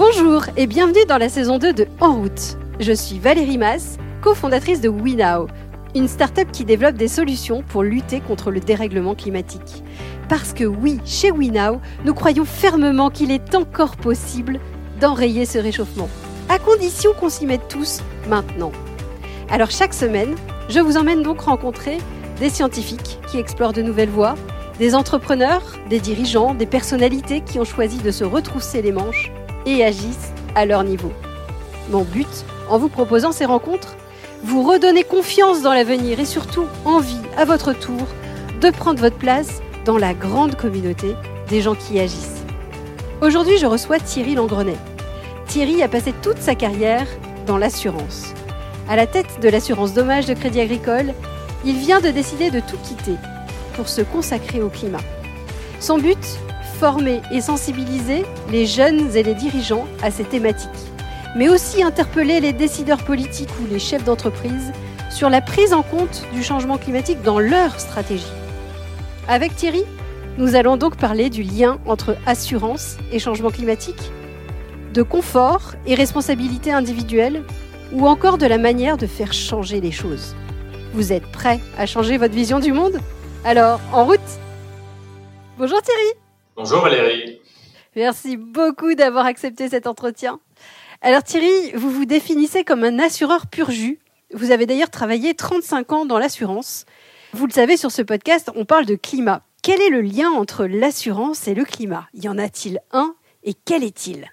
Bonjour et bienvenue dans la saison 2 de En route. Je suis Valérie Mass, cofondatrice de WeNow, une start-up qui développe des solutions pour lutter contre le dérèglement climatique. Parce que oui, chez WeNow, nous croyons fermement qu'il est encore possible d'enrayer ce réchauffement, à condition qu'on s'y mette tous maintenant. Alors chaque semaine, je vous emmène donc rencontrer des scientifiques qui explorent de nouvelles voies, des entrepreneurs, des dirigeants, des personnalités qui ont choisi de se retrousser les manches et agissent à leur niveau. Mon but, en vous proposant ces rencontres, vous redonner confiance dans l'avenir et surtout envie, à votre tour, de prendre votre place dans la grande communauté des gens qui agissent. Aujourd'hui, je reçois Thierry Langrenet. Thierry a passé toute sa carrière dans l'assurance. À la tête de l'assurance dommage de Crédit Agricole, il vient de décider de tout quitter pour se consacrer au climat. Son but Former et sensibiliser les jeunes et les dirigeants à ces thématiques, mais aussi interpeller les décideurs politiques ou les chefs d'entreprise sur la prise en compte du changement climatique dans leur stratégie. Avec Thierry, nous allons donc parler du lien entre assurance et changement climatique, de confort et responsabilité individuelle, ou encore de la manière de faire changer les choses. Vous êtes prêt à changer votre vision du monde? Alors, en route Bonjour Thierry Bonjour Valérie Merci beaucoup d'avoir accepté cet entretien. Alors Thierry, vous vous définissez comme un assureur pur jus. Vous avez d'ailleurs travaillé 35 ans dans l'assurance. Vous le savez, sur ce podcast, on parle de climat. Quel est le lien entre l'assurance et le climat? Y en a-t-il un et quel est-il?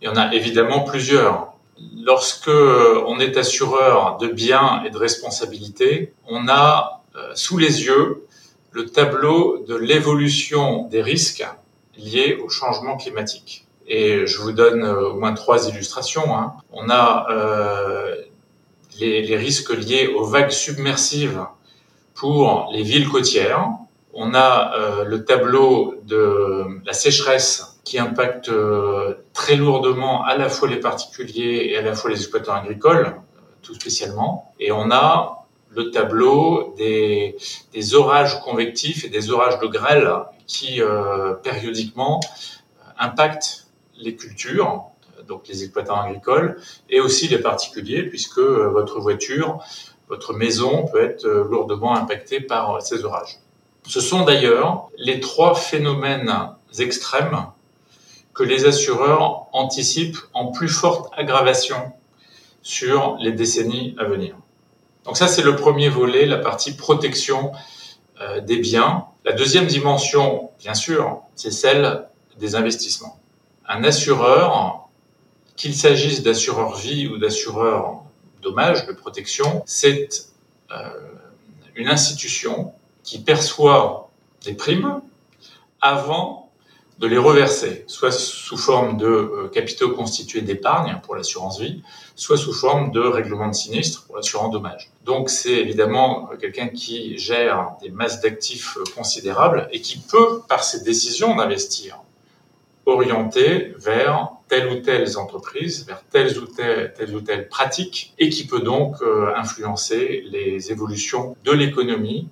Il y en a évidemment plusieurs. Lorsque on est assureur de biens et de responsabilités, on a euh, sous les yeux le tableau de l'évolution des risques liés au changement climatique. Et je vous donne euh, au moins trois illustrations. Hein. On a euh, les, risques liés aux vagues submersives pour les villes côtières. On a euh, le tableau de la sécheresse qui impacte euh, très lourdement à la fois les particuliers et à la fois les exploitants agricoles, tout spécialement. Et on a le tableau des, orages convectifs et des orages de grêle qui euh, périodiquement euh, impactent les cultures, donc les exploitants agricoles, et aussi les particuliers, puisque euh, votre voiture, votre maison peut être lourdement impactée par ces orages. Ce sont d'ailleurs les trois phénomènes extrêmes que les assureurs anticipent en plus forte aggravation sur les décennies à venir. Donc ça, c'est le premier volet, la partie protection euh, des biens. La deuxième dimension, bien sûr, c'est celle des investissements. Un assureur, qu'il s'agisse d'assureur vie ou d'assureur dommage, de protection, c'est euh, une institution qui perçoit des primes avant de les reverser, soit sous forme de euh, capitaux constitués d'épargne pour l'assurance vie, soit sous forme de règlement de sinistre pour l'assurance dommage. Donc c'est évidemment euh, quelqu'un qui gère des masses d'actifs euh, considérables et qui peut, par ses décisions d'investir, orienter vers telle ou telle entreprise, vers telles ou telles, pratiques, et qui peut donc influencer les évolutions de l'économie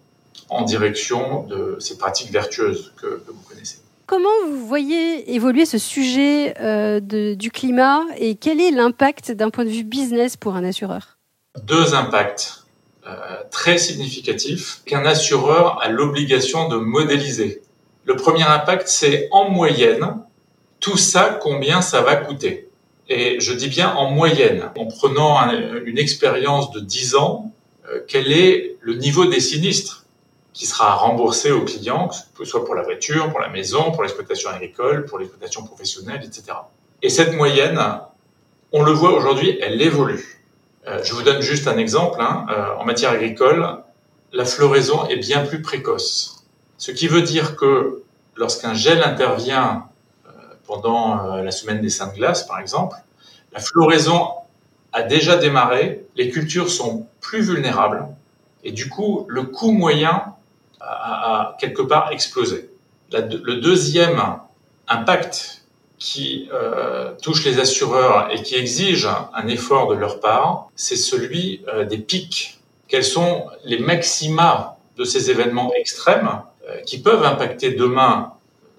en direction de ces pratiques vertueuses que vous connaissez. Comment vous voyez évoluer ce sujet euh, du climat et quel est l'impact d'un point de vue business pour un assureur? Deux impacts euh, très significatifs qu'un assureur a l'obligation de modéliser. Le premier impact, c'est en moyenne, tout ça, combien ça va coûter. Et je dis bien en moyenne, en prenant un, une expérience de 10 ans, euh, quel est le niveau des sinistres? Qui sera remboursé au client, que ce soit pour la voiture, pour la maison, pour l'exploitation agricole, pour l'exploitation professionnelle, etc. Et cette moyenne, on le voit aujourd'hui, elle évolue. Euh, je vous donne juste un exemple. Hein. Euh, en matière agricole, la floraison est bien plus précoce. Ce qui veut dire que lorsqu'un gel intervient euh, pendant euh, la semaine des Saintes Glaces, par exemple, la floraison a déjà démarré, les cultures sont plus vulnérables, et du coup, le coût moyen a, a quelque part explosé. Le deuxième impact qui euh, touche les assureurs et qui exige un effort de leur part, c'est celui euh, des pics. Quels sont les maxima de ces événements extrêmes euh, qui peuvent impacter demain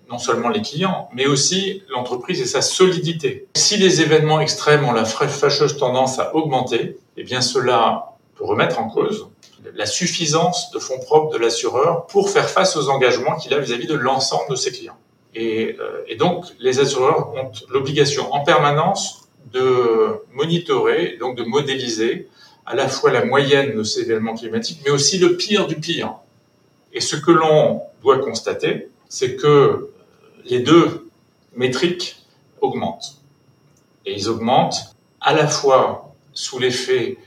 non seulement les clients, mais aussi l'entreprise et sa solidité? Si les événements extrêmes ont la fâcheuse tendance à augmenter, eh bien cela peut remettre en cause la suffisance de fonds propres de l'assureur pour faire face aux engagements qu'il a vis-à-vis de l'ensemble de ses clients. Et, euh, et donc, les assureurs ont l'obligation en permanence de monitorer, donc de modéliser à la fois la moyenne de ces événements climatiques, mais aussi le pire du pire. Et ce que l'on doit constater, c'est que les deux métriques augmentent. Et ils augmentent à la fois sous l'effet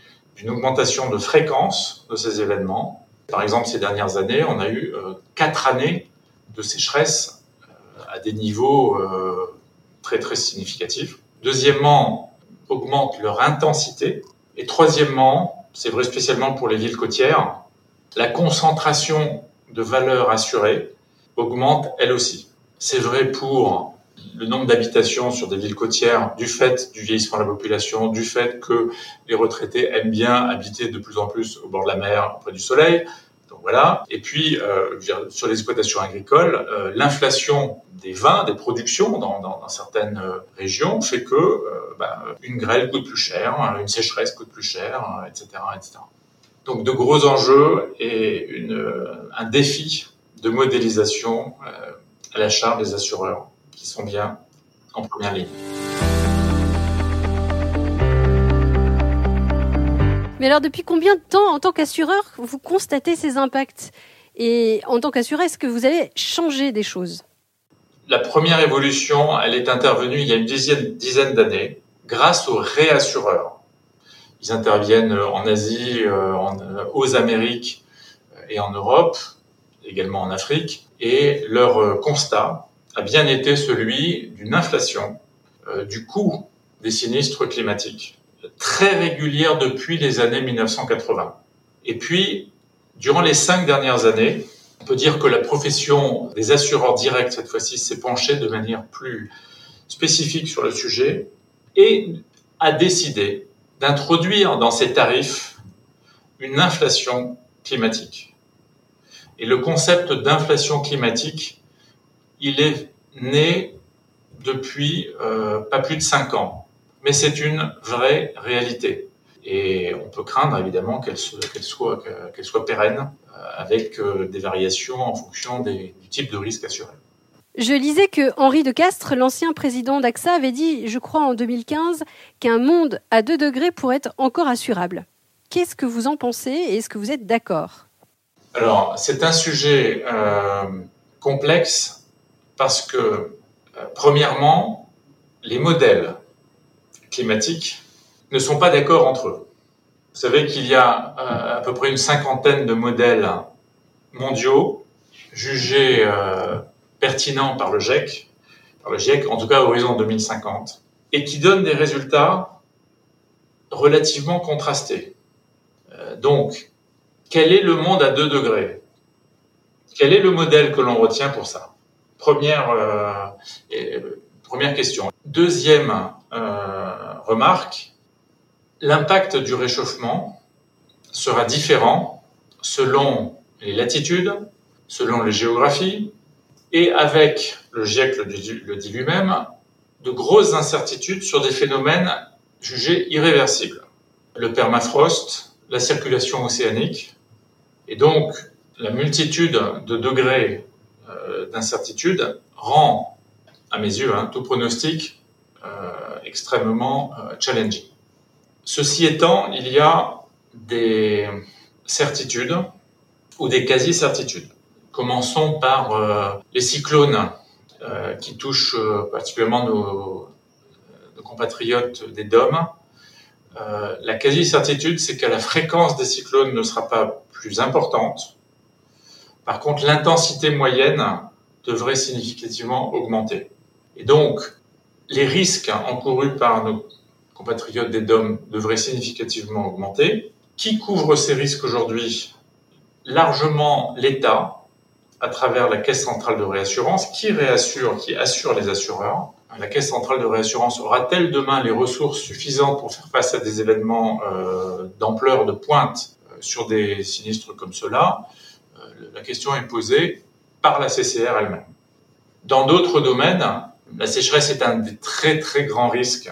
d'une augmentation de fréquence de ces événements. Par exemple, ces dernières années, on a eu euh, quatre années de sécheresse euh, à des niveaux euh, très très significatifs. Deuxièmement, augmente leur intensité. Et troisièmement, c'est vrai spécialement pour les villes côtières, la concentration de valeur assurée augmente elle aussi. C'est vrai pour le nombre d'habitations sur des villes côtières du fait du vieillissement de la population, du fait que les retraités aiment bien habiter de plus en plus au bord de la mer, près du soleil. Donc voilà. Et puis euh, sur les exploitations agricoles, euh, l'inflation des vins, des productions dans, certaines euh, régions fait que bah, une grêle coûte plus cher, une sécheresse coûte plus cher, etc.. Donc de gros enjeux et un défi de modélisation à la charge des assureurs qui sont bien en première ligne. Mais alors depuis combien de temps, en tant qu'assureur, vous constatez ces impacts? Et en tant qu'assureur, est-ce que vous avez changé des choses? La première évolution, elle est intervenue il y a une dizaine, dizaine d'années grâce aux réassureurs. Ils interviennent en Asie, en, aux Amériques et en Europe également en Afrique, et leur euh, constat a bien été celui d'une inflation euh, du coût des sinistres climatiques très régulière depuis les années 1980. Et puis, durant les cinq dernières années, on peut dire que la profession des assureurs directs, cette fois-ci, s'est penchée de manière plus spécifique sur le sujet et a décidé d'introduire dans ses tarifs une inflation climatique. Et le concept d'inflation climatique, il est né depuis euh, pas plus de cinq ans, mais c'est une vraie réalité. Et on peut craindre évidemment qu'elle soit, qu'elle soit pérenne, euh, avec euh, des variations en fonction des, du type de risque assuré. Je lisais que Henri de Castres, l'ancien président d'AXA, avait dit, je crois en 2015, qu'un monde à 2 degrés pourrait être encore assurable. Qu'est-ce que vous en pensez et est-ce que vous êtes d'accord? Alors, c'est un sujet complexe parce que, euh, premièrement, les modèles climatiques ne sont pas d'accord entre eux. Vous savez qu'il y a euh, à peu près une cinquantaine de modèles mondiaux jugés euh, pertinents par le GIEC, par le GIEC, en tout cas à horizon 2050, et qui donnent des résultats relativement contrastés. Donc, quel est le monde à 2 degrés? Quel est le modèle que l'on retient pour ça? Première, euh, première question. Deuxième euh, remarque, l'impact du réchauffement sera différent selon les latitudes, selon les géographies, et avec, le GIEC le dit lui-même, de grosses incertitudes sur des phénomènes jugés irréversibles. Le permafrost, la circulation océanique, et donc, la multitude de degrés d'incertitude rend, à mes yeux, hein, tout pronostic euh, extrêmement euh, challenging. Ceci étant, il y a des certitudes ou des quasi-certitudes. Commençons par euh, les cyclones euh, qui touchent euh, particulièrement nos, nos, compatriotes des DOM. la quasi-certitude, c'est que la fréquence des cyclones ne sera pas plus importante. Par contre, l'intensité moyenne devrait significativement augmenter. Et donc, les risques encourus par nos compatriotes des DOM devraient significativement augmenter. Qui couvre ces risques aujourd'hui? Largement l'État, à travers la Caisse centrale de réassurance, qui réassure, qui assure les assureurs. La Caisse centrale de réassurance aura-t-elle demain les ressources suffisantes pour faire face à des événements euh, d'ampleur de pointe sur des sinistres comme cela, euh, la question est posée par la CCR elle-même. Dans d'autres domaines, la sécheresse est un des très très grands risques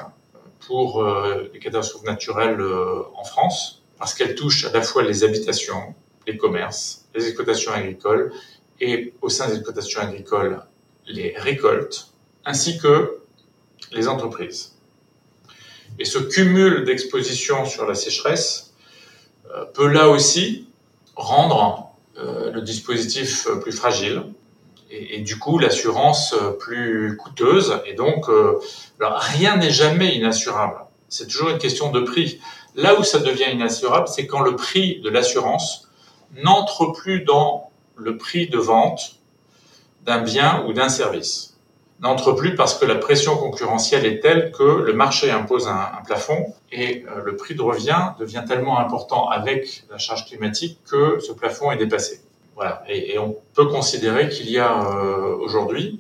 pour euh, les catastrophes naturelles euh, en France, parce qu'elle touche à la fois les habitations, les commerces, les exploitations agricoles, et au sein des exploitations agricoles, les récoltes, ainsi que les entreprises. Et ce cumul d'expositions sur la sécheresse euh, peut là aussi rendre le dispositif plus fragile, et, du coup l'assurance euh, plus coûteuse. Et donc, euh, rien n'est jamais inassurable. C'est toujours une question de prix. Là où ça devient inassurable, c'est quand le prix de l'assurance n'entre plus dans le prix de vente d'un bien ou d'un service. N'entre plus parce que la pression concurrentielle est telle que le marché impose un, plafond et euh, le prix de revient devient tellement important avec la charge climatique que ce plafond est dépassé. Voilà. Et, on peut considérer qu'il y a euh, aujourd'hui,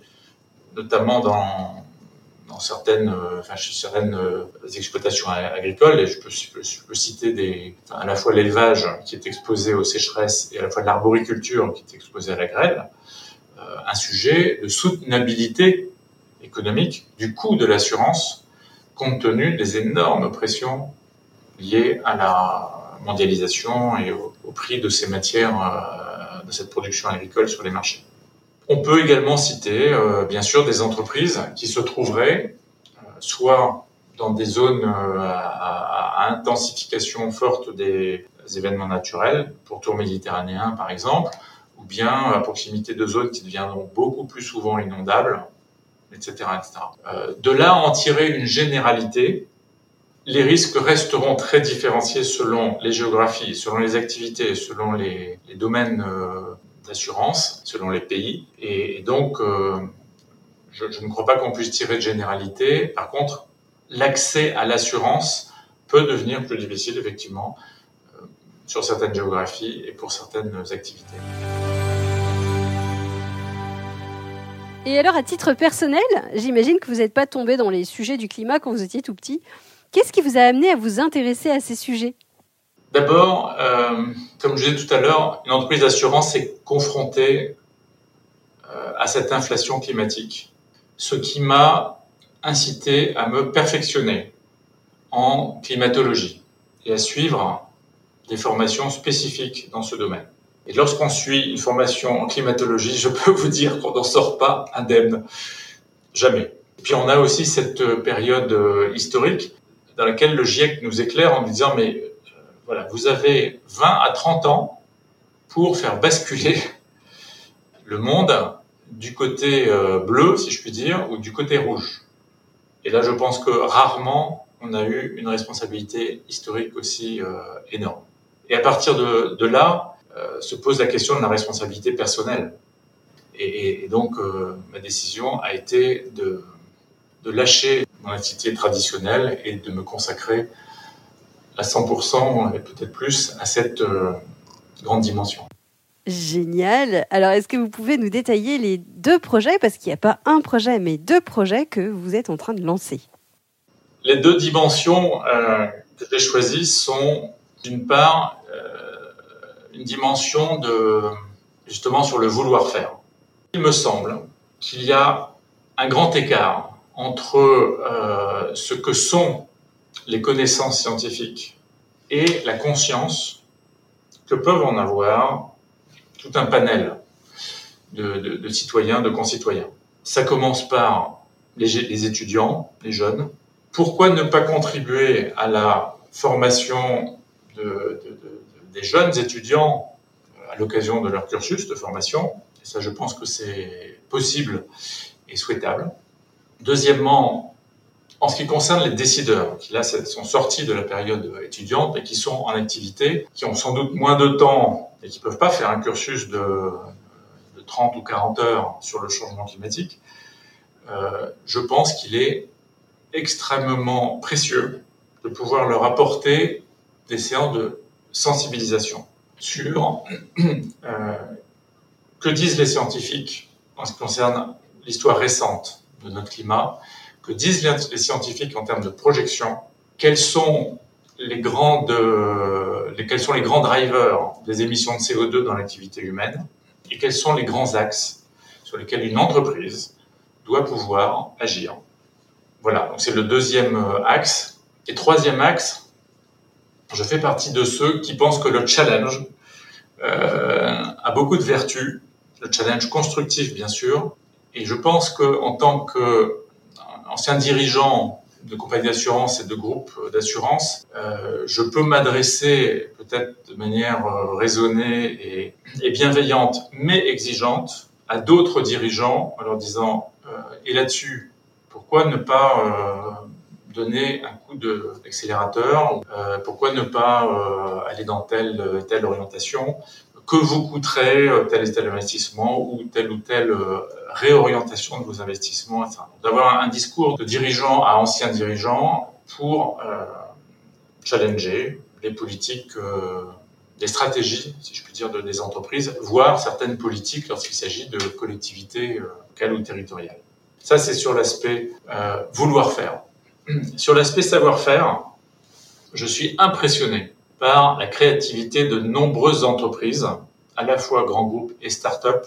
notamment dans, dans certaines, euh, enfin, certaines euh, exploitations agricoles, et je peux, citer des, enfin, à la fois l'élevage qui est exposé aux sécheresses et à la fois l'arboriculture qui est exposée à la grêle, un sujet de soutenabilité économique du coût de l'assurance compte tenu des énormes pressions liées à la mondialisation et au, prix de ces matières de cette production agricole sur les marchés. On peut également citer, euh, bien sûr, des entreprises qui se trouveraient euh, soit dans des zones euh, à, à, intensification forte des événements naturels, pour tour méditerranéen par exemple, ou bien à proximité de zones qui deviendront beaucoup plus souvent inondables, etc. Euh, de là en tirer une généralité, les risques resteront très différenciés selon les géographies, selon les activités, selon les, domaines euh, d'assurance, selon les pays. Et, donc, euh, je, ne crois pas qu'on puisse tirer de généralité. Par contre, l'accès à l'assurance peut devenir plus difficile, effectivement, sur certaines géographies et pour certaines activités. Et alors, à titre personnel, j'imagine que vous n'êtes pas tombé dans les sujets du climat quand vous étiez tout petit. Qu'est-ce qui vous a amené à vous intéresser à ces sujets? D'abord, euh, comme je disais tout à l'heure, une entreprise d'assurance est confrontée euh, à cette inflation climatique, ce qui m'a incité à me perfectionner en climatologie et à suivre des formations spécifiques dans ce domaine. Et lorsqu'on suit une formation en climatologie, je peux vous dire qu'on n'en sort pas indemne. Jamais. Et puis on a aussi cette période euh, historique dans laquelle le GIEC nous éclaire en nous disant mais euh, voilà, vous avez 20 à 30 ans pour faire basculer le monde du côté euh, bleu, si je puis dire, ou du côté rouge. Et là, je pense que rarement on a eu une responsabilité historique aussi euh, énorme. Et à partir de, là, euh, se pose la question de la responsabilité personnelle. Et, et, et donc, euh, ma décision a été de, de lâcher mon activité traditionnelle et de me consacrer à 100% et peut-être plus à cette euh, grande dimension. Génial. Alors, est-ce que vous pouvez nous détailler les deux projets, parce qu'il n'y a pas un projet, mais deux projets que vous êtes en train de lancer Les deux dimensions euh, que j'ai choisies sont, d'une part, euh, une dimension de justement sur le vouloir faire. Il me semble qu'il y a un grand écart entre euh, ce que sont les connaissances scientifiques et la conscience que peuvent en avoir tout un panel de, citoyens, de concitoyens. Ça commence par les, étudiants, les jeunes. Pourquoi ne pas contribuer à la formation de, des jeunes étudiants à l'occasion de leur cursus de formation Et ça, je pense que c'est possible et souhaitable. Deuxièmement, en ce qui concerne les décideurs, qui là sont sortis de la période étudiante et qui sont en activité, qui ont sans doute moins de temps et qui peuvent pas faire un cursus de, de 30 ou 40 heures sur le changement climatique, euh, je pense qu'il est extrêmement précieux de pouvoir leur apporter des séances de sensibilisation sur euh, que disent les scientifiques en ce qui concerne l'histoire récente de notre climat, que disent les scientifiques en termes de projection, quels sont les quels sont les grands drivers des émissions de CO2 dans l'activité humaine et quels sont les grands axes sur lesquels une entreprise doit pouvoir agir. Voilà, donc c'est le deuxième euh, axe. Et troisième axe, je fais partie de ceux qui pensent que le challenge euh, a beaucoup de vertus, le challenge constructif bien sûr, et je pense que en tant qu'ancien dirigeant de compagnie d'assurance et de groupe d'assurance, euh, je peux m'adresser peut-être de manière euh, raisonnée et, et, bienveillante, mais exigeante, à d'autres dirigeants en leur disant euh, et là-dessus, pourquoi ne pas euh, donner un coup d'accélérateur euh, Pourquoi ne pas euh, aller dans telle telle orientation Que vous coûterait tel et tel investissement ou telle ou telle réorientation de vos investissements, D'avoir un discours de dirigeant à ancien dirigeant pour euh, challenger les politiques, euh, les stratégies, si je puis dire, de, des entreprises, voire certaines politiques lorsqu'il s'agit de collectivités euh, locales ou territoriales. Ça, c'est sur l'aspect euh, vouloir faire. Sur l'aspect savoir-faire, je suis impressionné par la créativité de nombreuses entreprises, à la fois grands groupes et start-up,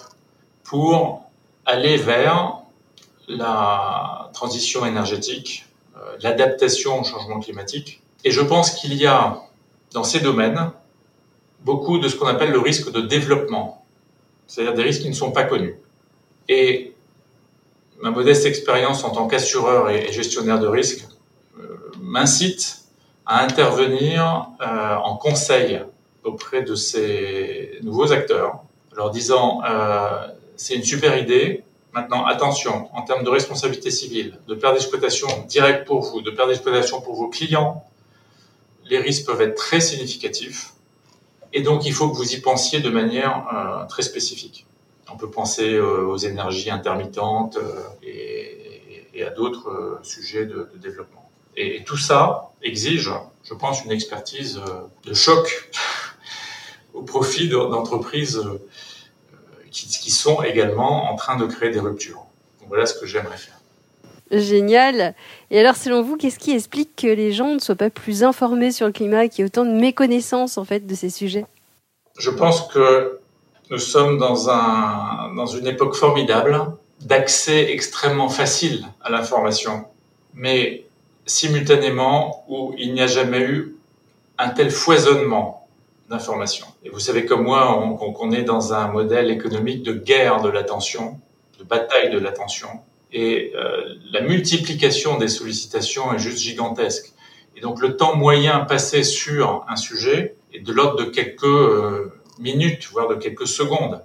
pour aller vers la transition énergétique, euh, l'adaptation au changement climatique. Et je pense qu'il y a dans ces domaines beaucoup de ce qu'on appelle le risque de développement, c'est-à-dire des risques qui ne sont pas connus. Et ma modeste expérience en tant qu'assureur et gestionnaire de risque m'incite à intervenir euh, en conseil auprès de ces nouveaux acteurs, leur disant euh, c'est une super idée. Maintenant, attention, en termes de responsabilité civile, de perte d'exploitation directe pour vous, de perte d'exploitation pour vos clients, les risques peuvent être très significatifs. Et donc, il faut que vous y pensiez de manière euh, très spécifique. On peut penser euh, aux énergies intermittentes euh, et, à d'autres euh, sujets de développement. Et, et, tout ça exige, je pense, une expertise euh, de choc au profit d'entreprises qui, qui, sont également en train de créer des ruptures. Donc voilà ce que j'aimerais faire. Génial. Et alors, selon vous, qu'est-ce qui explique que les gens ne soient pas plus informés sur le climat, qu'il y ait autant de méconnaissance en fait de ces sujets? Je pense que nous sommes dans, un, dans une époque formidable d'accès extrêmement facile à l'information, mais simultanément où il n'y a jamais eu un tel foisonnement d'informations. Et vous savez comme moi qu'on qu est dans un modèle économique de guerre de l'attention, de bataille de l'attention, et euh, la multiplication des sollicitations est juste gigantesque. Et donc le temps moyen passé sur un sujet est de l'ordre de quelques euh, minutes, voire de quelques secondes.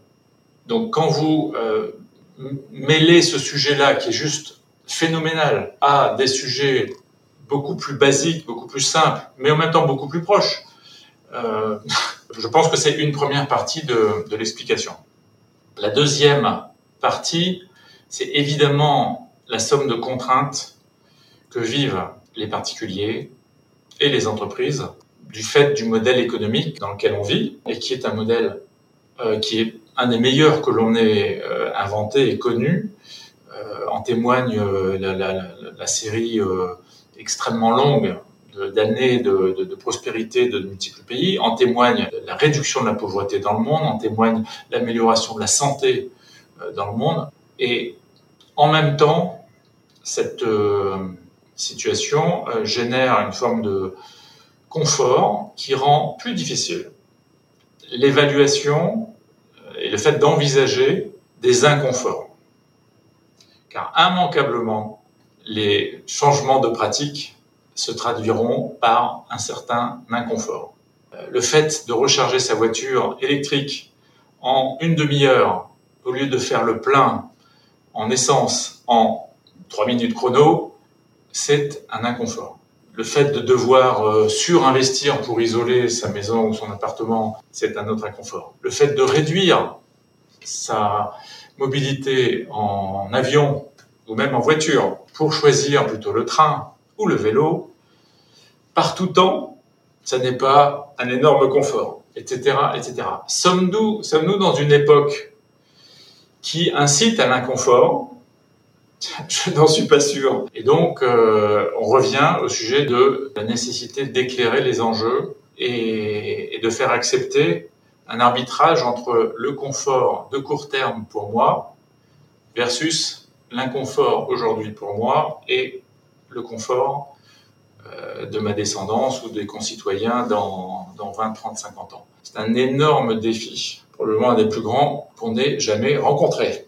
Donc quand vous euh, mêlez ce sujet-là, qui est juste phénoménal, à des sujets beaucoup plus basiques, beaucoup plus simples, mais en même temps beaucoup plus proches, euh, je pense que c'est une première partie de, de l'explication. La deuxième partie, c'est évidemment la somme de contraintes que vivent les particuliers et les entreprises du fait du modèle économique dans lequel on vit et qui est un modèle euh, qui est un des meilleurs que l'on ait euh, inventé et connu. Euh, en témoigne la, la, la, série extrêmement longue d'années de, prospérité de multiples pays, en témoigne la réduction de la pauvreté dans le monde, en témoigne l'amélioration de la santé dans le monde. Et en même temps, cette euh, situation euh, génère une forme de confort qui rend plus difficile l'évaluation euh, et le fait d'envisager des inconforts. Car immanquablement, les changements de pratique se traduiront par un certain inconfort. Le fait de recharger sa voiture électrique en une demi-heure au lieu de faire le plein en essence en 3 minutes chrono, c'est un inconfort. Le fait de devoir euh, surinvestir pour isoler sa maison ou son appartement, c'est un autre inconfort. Le fait de réduire sa mobilité en avion ou même en voiture pour choisir plutôt le train ou le vélo, par tout temps, ça n'est pas un énorme confort, etc., etc. Sommes-nous, dans une époque qui incite à l'inconfort? Je n'en suis pas sûr. Et donc, euh, on revient au sujet de la nécessité d'éclairer les enjeux et, de faire accepter un arbitrage entre le confort de court terme pour moi versus l'inconfort aujourd'hui pour moi et le confort euh, de ma descendance ou des concitoyens dans, dans 20, 30, 50 ans. C'est un énorme défi, probablement un des plus grands qu'on n'ait jamais rencontré.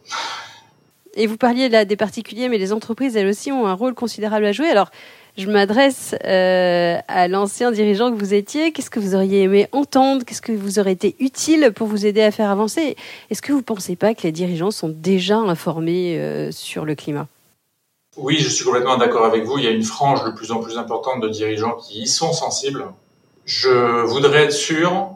Et vous parliez des particuliers, mais les entreprises, elles aussi, ont un rôle considérable à jouer. Alors, je m'adresse euh, à l'ancien dirigeant que vous étiez. Qu'est-ce que vous auriez aimé entendre? Qu'est-ce que vous aurait été utile pour vous aider à faire avancer? Est-ce que vous ne pensez pas que les dirigeants sont déjà informés euh, sur le climat? Oui, je suis complètement d'accord avec vous. Il y a une frange de plus en plus importante de dirigeants qui y sont sensibles. Je voudrais être sûr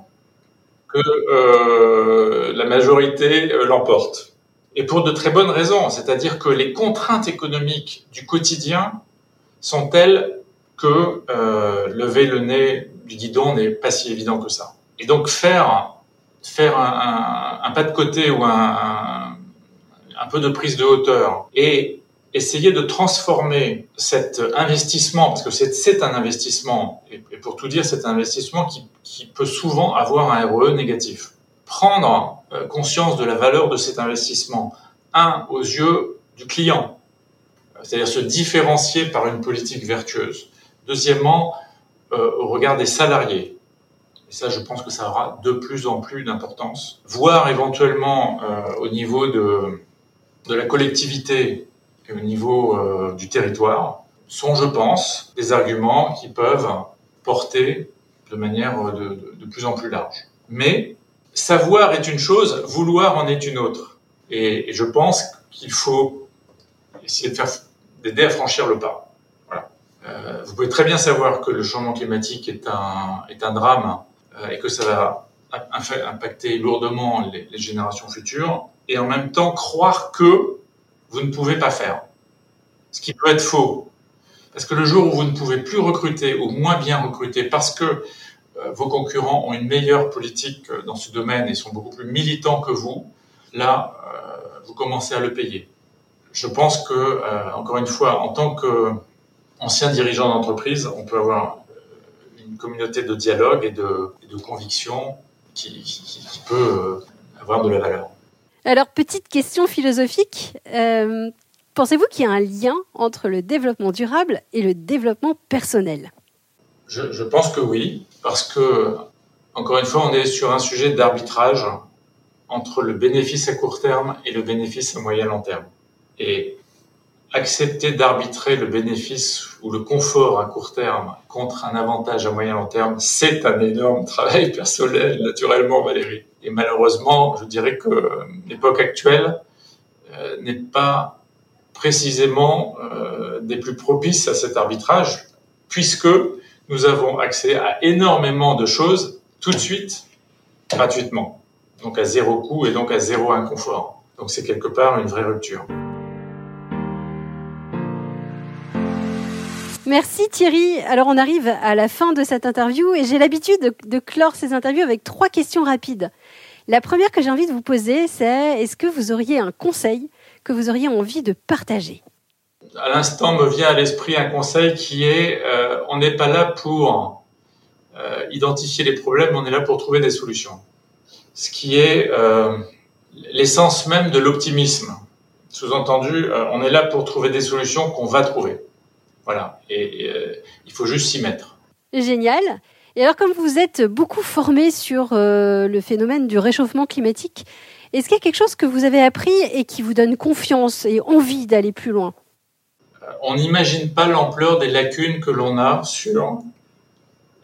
que euh, la majorité l'emporte. Et pour de très bonnes raisons, c'est-à-dire que les contraintes économiques du quotidien sont telles que euh, lever le nez du guidon n'est pas si évident que ça. Et donc faire faire un, un, pas de côté ou un, un, peu de prise de hauteur et essayer de transformer cet investissement, parce que c'est un investissement, et, pour tout dire, c'est un investissement qui, qui, peut souvent avoir un ROE négatif. Prendre euh, conscience de la valeur de cet investissement, un, aux yeux du client, c'est-à-dire se différencier par une politique vertueuse. Deuxièmement, euh, au regard des salariés. Et ça, je pense que ça aura de plus en plus d'importance. Voire éventuellement euh, au niveau de, de la collectivité et au niveau euh, du territoire, sont, je pense, des arguments qui peuvent porter de manière de, de, de plus en plus large. Mais savoir est une chose, vouloir en est une autre. Et je pense qu'il faut essayer de faire d'aider à franchir le pas. Voilà. Euh, vous pouvez très bien savoir que le changement climatique est un, est un drame euh, et que ça va impacter lourdement les, générations futures, et en même temps croire que vous ne pouvez pas faire. Ce qui peut être faux. Parce que le jour où vous ne pouvez plus recruter ou moins bien recruter parce que euh, vos concurrents ont une meilleure politique dans ce domaine et sont beaucoup plus militants que vous, là, vous commencez à le payer je pense que, euh, encore une fois, en tant qu'ancien dirigeant d'entreprise, on peut avoir euh, une communauté de dialogue et de, et de conviction qui, qui, qui, peut euh, avoir de la valeur. Alors, petite question philosophique. Euh, Pensez-vous qu'il y a un lien entre le développement durable et le développement personnel? Je, je pense que oui, parce que, encore une fois, on est sur un sujet d'arbitrage entre le bénéfice à court terme et le bénéfice à moyen long terme. Et accepter d'arbitrer le bénéfice ou le confort à court terme contre un avantage à moyen long terme, c'est un énorme travail personnel, naturellement, Valérie. Et malheureusement, je dirais que l'époque actuelle euh, n'est pas précisément euh, des plus propices à cet arbitrage, puisque nous avons accès à énormément de choses tout de suite, gratuitement, donc à zéro coût et donc à zéro inconfort. Donc c'est quelque part une vraie rupture. Merci Thierry. Alors on arrive à la fin de cette interview et j'ai l'habitude de, clore ces interviews avec trois questions rapides. La première que j'ai envie de vous poser, c'est est-ce que vous auriez un conseil que vous auriez envie de partager? À l'instant me vient à l'esprit un conseil qui est euh, on n'est pas là pour euh, identifier les problèmes, on est là pour trouver des solutions. Ce qui est euh, l'essence même de l'optimisme. Sous-entendu, on est là pour trouver des solutions qu'on va trouver. Voilà, et, et euh, il faut juste s'y mettre. Génial. Et alors, comme vous êtes beaucoup formé sur euh, le phénomène du réchauffement climatique, est-ce qu'il y a quelque chose que vous avez appris et qui vous donne confiance et envie d'aller plus loin? Euh, On n'imagine pas l'ampleur des lacunes que l'on a sur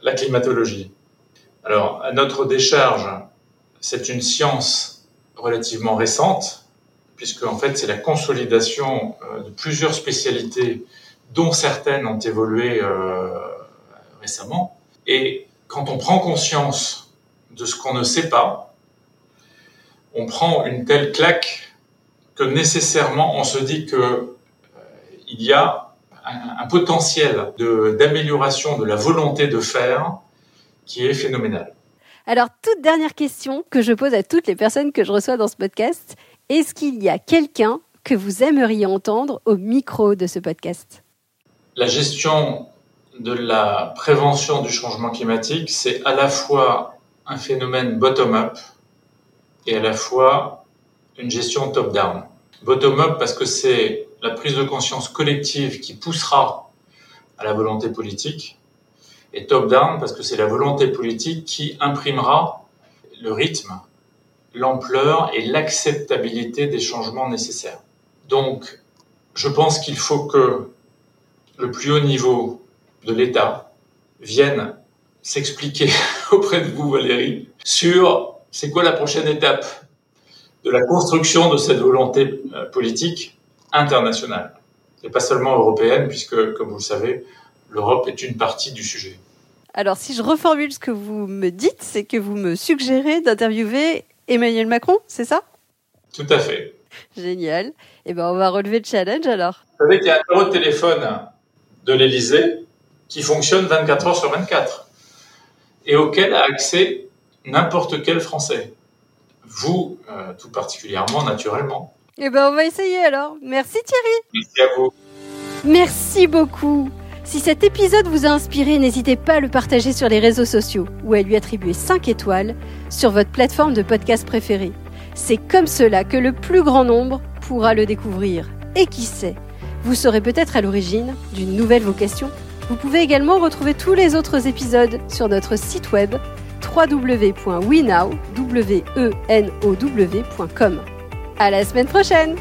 la climatologie. Alors, à notre décharge, c'est une science relativement récente, puisque en fait, c'est la consolidation de plusieurs spécialités dont certaines ont évolué euh, récemment. Et quand on prend conscience de ce qu'on ne sait pas, on prend une telle claque que nécessairement on se dit que euh, il y a un, potentiel d'amélioration de la volonté de faire qui est phénoménal. Alors, toute dernière question que je pose à toutes les personnes que je reçois dans ce podcast, est-ce qu'il y a quelqu'un que vous aimeriez entendre au micro de ce podcast? La gestion de la prévention du changement climatique, c'est à la fois un phénomène bottom-up et à la fois une gestion top-down. Bottom-up parce que c'est la prise de conscience collective qui poussera à la volonté politique, et top-down parce que c'est la volonté politique qui imprimera le rythme, l'ampleur et l'acceptabilité des changements nécessaires. Donc, je pense qu'il faut que le plus haut niveau de l'État vienne s'expliquer auprès de vous, Valérie, sur c'est quoi la prochaine étape de la construction de cette volonté euh, politique internationale. Et pas seulement européenne, puisque, comme vous le savez, l'Europe est une partie du sujet. Alors, si je reformule ce que vous me dites, c'est que vous me suggérez d'interviewer Emmanuel Macron, c'est ça? Tout à fait. Génial. Eh ben, on va relever le challenge alors. Vous savez qu'il y a un numéro de téléphone de l'Élysée qui fonctionne 24 heures sur 24 et auquel a accès n'importe quel Français. Vous, euh, tout particulièrement, naturellement. Eh ben, on va essayer alors. Merci Thierry. Merci à vous. Merci beaucoup. Si cet épisode vous a inspiré, n'hésitez pas à le partager sur les réseaux sociaux ou à lui attribuer 5 étoiles sur votre plateforme de podcast préférée. C'est comme cela que le plus grand nombre pourra le découvrir. Et qui sait, vous serez peut-être à l'origine d'une nouvelle vocation. Vous pouvez également retrouver tous les autres épisodes sur notre site web www.wenow.com. À la semaine prochaine!